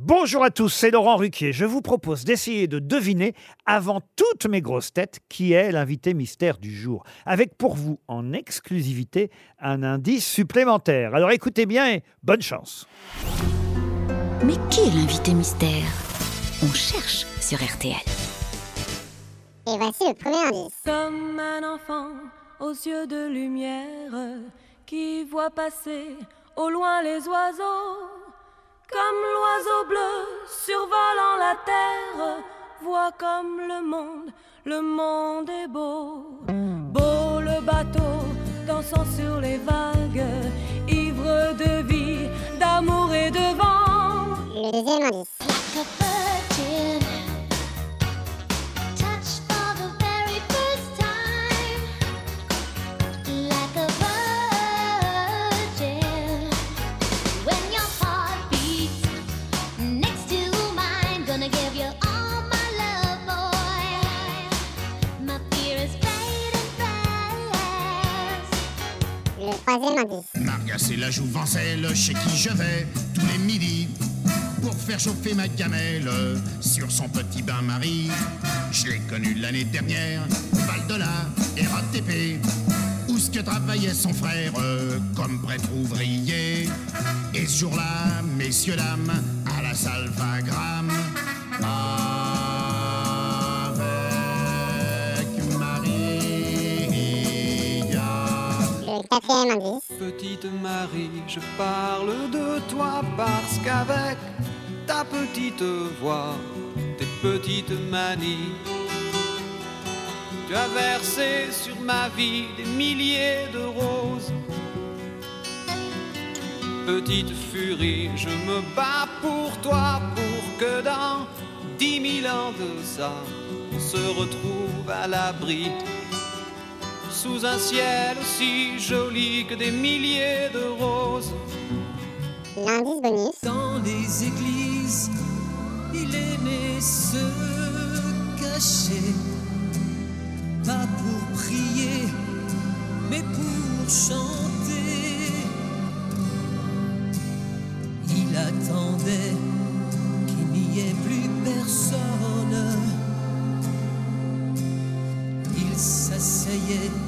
Bonjour à tous, c'est Laurent Ruquier. Je vous propose d'essayer de deviner, avant toutes mes grosses têtes, qui est l'invité mystère du jour. Avec pour vous, en exclusivité, un indice supplémentaire. Alors écoutez bien et bonne chance. Mais qui est l'invité mystère? On cherche sur RTL. Et voici le premier indice. Comme un enfant aux yeux de lumière qui voit passer au loin les oiseaux. Comme l'oiseau bleu survolant la terre, voit comme le monde, le monde est beau. Beau le bateau dansant sur les vagues, ivre de vie, d'amour et de vent. Le deuxième indice. Troisième indice. C'est la jouvencelle chez qui je vais tous les midis pour faire chauffer ma gamelle sur son petit bain-marie. Je l'ai connue l'année dernière, Val de la RATP, où ce que travaillait son frère comme prêtre ouvrier. Et ce jour-là, messieurs, dames, à la avec Petite Marie, je parle de toi parce qu'avec ta petite voix, tes petites manies, tu as versé sur ma vie des milliers de roses. Petite furie, je me bats pour toi, pour que dans dix mille ans de ça, on se retrouve à l'abri sous un ciel aussi joli que des milliers de roses. L'indice bonus. Dans les églises, il né se cacher, pas pour prier, mais pour chanter. Il attendait qu'il n'y ait plus personne. Il s'asseyait